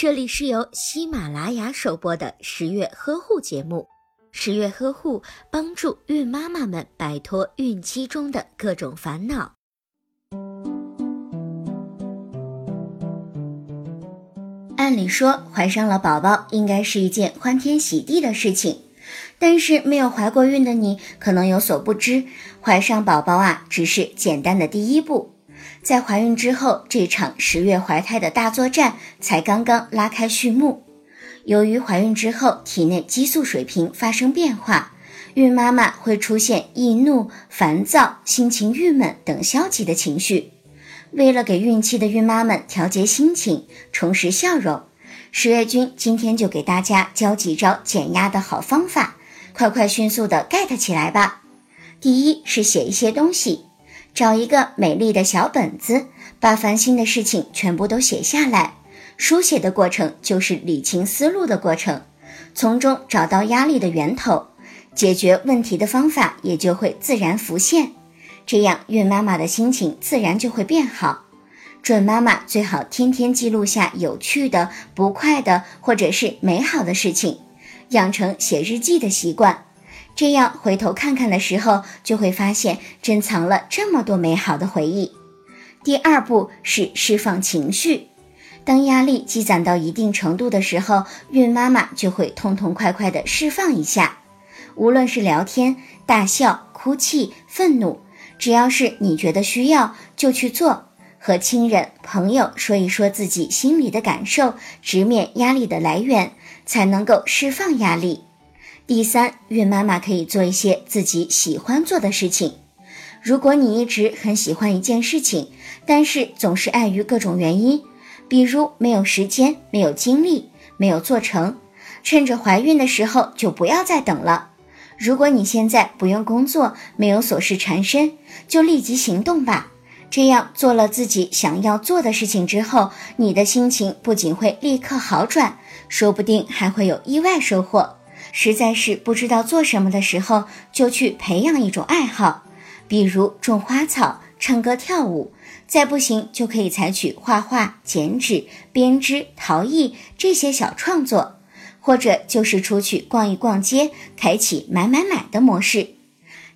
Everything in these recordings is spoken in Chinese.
这里是由喜马拉雅首播的十月呵护节目。十月呵护帮助孕妈妈们摆脱孕期中的各种烦恼。按理说，怀上了宝宝应该是一件欢天喜地的事情，但是没有怀过孕的你可能有所不知，怀上宝宝啊，只是简单的第一步。在怀孕之后，这场十月怀胎的大作战才刚刚拉开序幕。由于怀孕之后体内激素水平发生变化，孕妈妈会出现易怒、烦躁、心情郁闷等消极的情绪。为了给孕期的孕妈们调节心情、重拾笑容，十月君今天就给大家教几招减压的好方法，快快迅速的 get 起来吧！第一是写一些东西。找一个美丽的小本子，把烦心的事情全部都写下来。书写的过程就是理清思路的过程，从中找到压力的源头，解决问题的方法也就会自然浮现。这样，孕妈妈的心情自然就会变好。准妈妈最好天天记录下有趣的、不快的或者是美好的事情，养成写日记的习惯。这样回头看看的时候，就会发现珍藏了这么多美好的回忆。第二步是释放情绪，当压力积攒到一定程度的时候，孕妈妈就会痛痛快快的释放一下。无论是聊天、大笑、哭泣、愤怒，只要是你觉得需要，就去做。和亲人、朋友说一说自己心里的感受，直面压力的来源，才能够释放压力。第三，孕妈妈可以做一些自己喜欢做的事情。如果你一直很喜欢一件事情，但是总是碍于各种原因，比如没有时间、没有精力、没有做成，趁着怀孕的时候就不要再等了。如果你现在不用工作，没有琐事缠身，就立即行动吧。这样做了自己想要做的事情之后，你的心情不仅会立刻好转，说不定还会有意外收获。实在是不知道做什么的时候，就去培养一种爱好，比如种花草、唱歌、跳舞。再不行，就可以采取画画、剪纸、编织、陶艺这些小创作，或者就是出去逛一逛街，开启买买买的模式。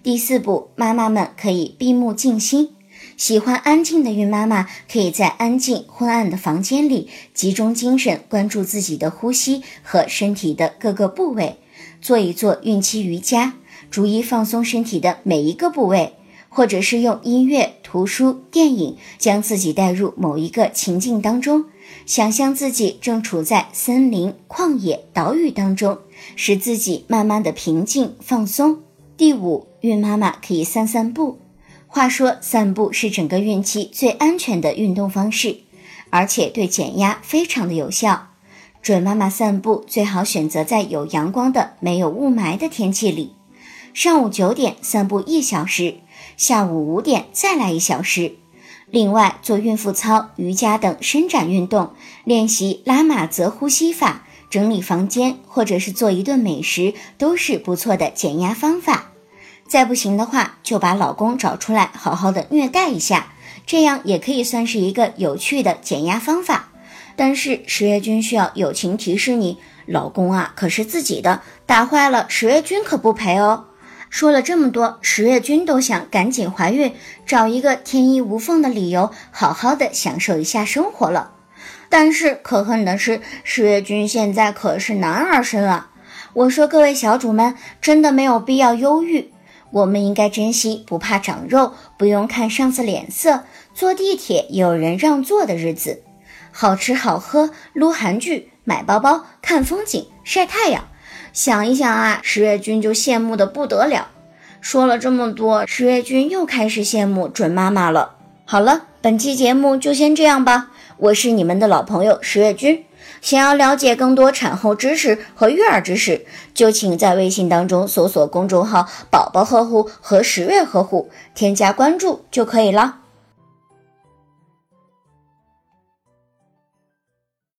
第四步，妈妈们可以闭目静心。喜欢安静的孕妈妈，可以在安静昏暗的房间里集中精神，关注自己的呼吸和身体的各个部位。做一做孕期瑜伽，逐一放松身体的每一个部位，或者是用音乐、图书、电影将自己带入某一个情境当中，想象自己正处在森林、旷野、岛屿当中，使自己慢慢的平静放松。第五，孕妈妈可以散散步。话说，散步是整个孕期最安全的运动方式，而且对减压非常的有效。准妈妈散步最好选择在有阳光的、没有雾霾的天气里。上午九点散步一小时，下午五点再来一小时。另外，做孕妇操、瑜伽等伸展运动，练习拉玛泽呼吸法，整理房间，或者是做一顿美食，都是不错的减压方法。再不行的话，就把老公找出来，好好的虐待一下，这样也可以算是一个有趣的减压方法。但是十月君需要友情提示你，老公啊可是自己的，打坏了十月君可不赔哦。说了这么多，十月君都想赶紧怀孕，找一个天衣无缝的理由，好好的享受一下生活了。但是可恨的是，十月君现在可是男儿身啊。我说各位小主们，真的没有必要忧郁，我们应该珍惜不怕长肉，不用看上司脸色，坐地铁有人让座的日子。好吃好喝，撸韩剧，买包包，看风景，晒太阳。想一想啊，十月君就羡慕的不得了。说了这么多，十月君又开始羡慕准妈妈了。好了，本期节目就先这样吧。我是你们的老朋友十月君。想要了解更多产后知识和育儿知识，就请在微信当中搜索公众号“宝宝呵护”和“十月呵护”，添加关注就可以了。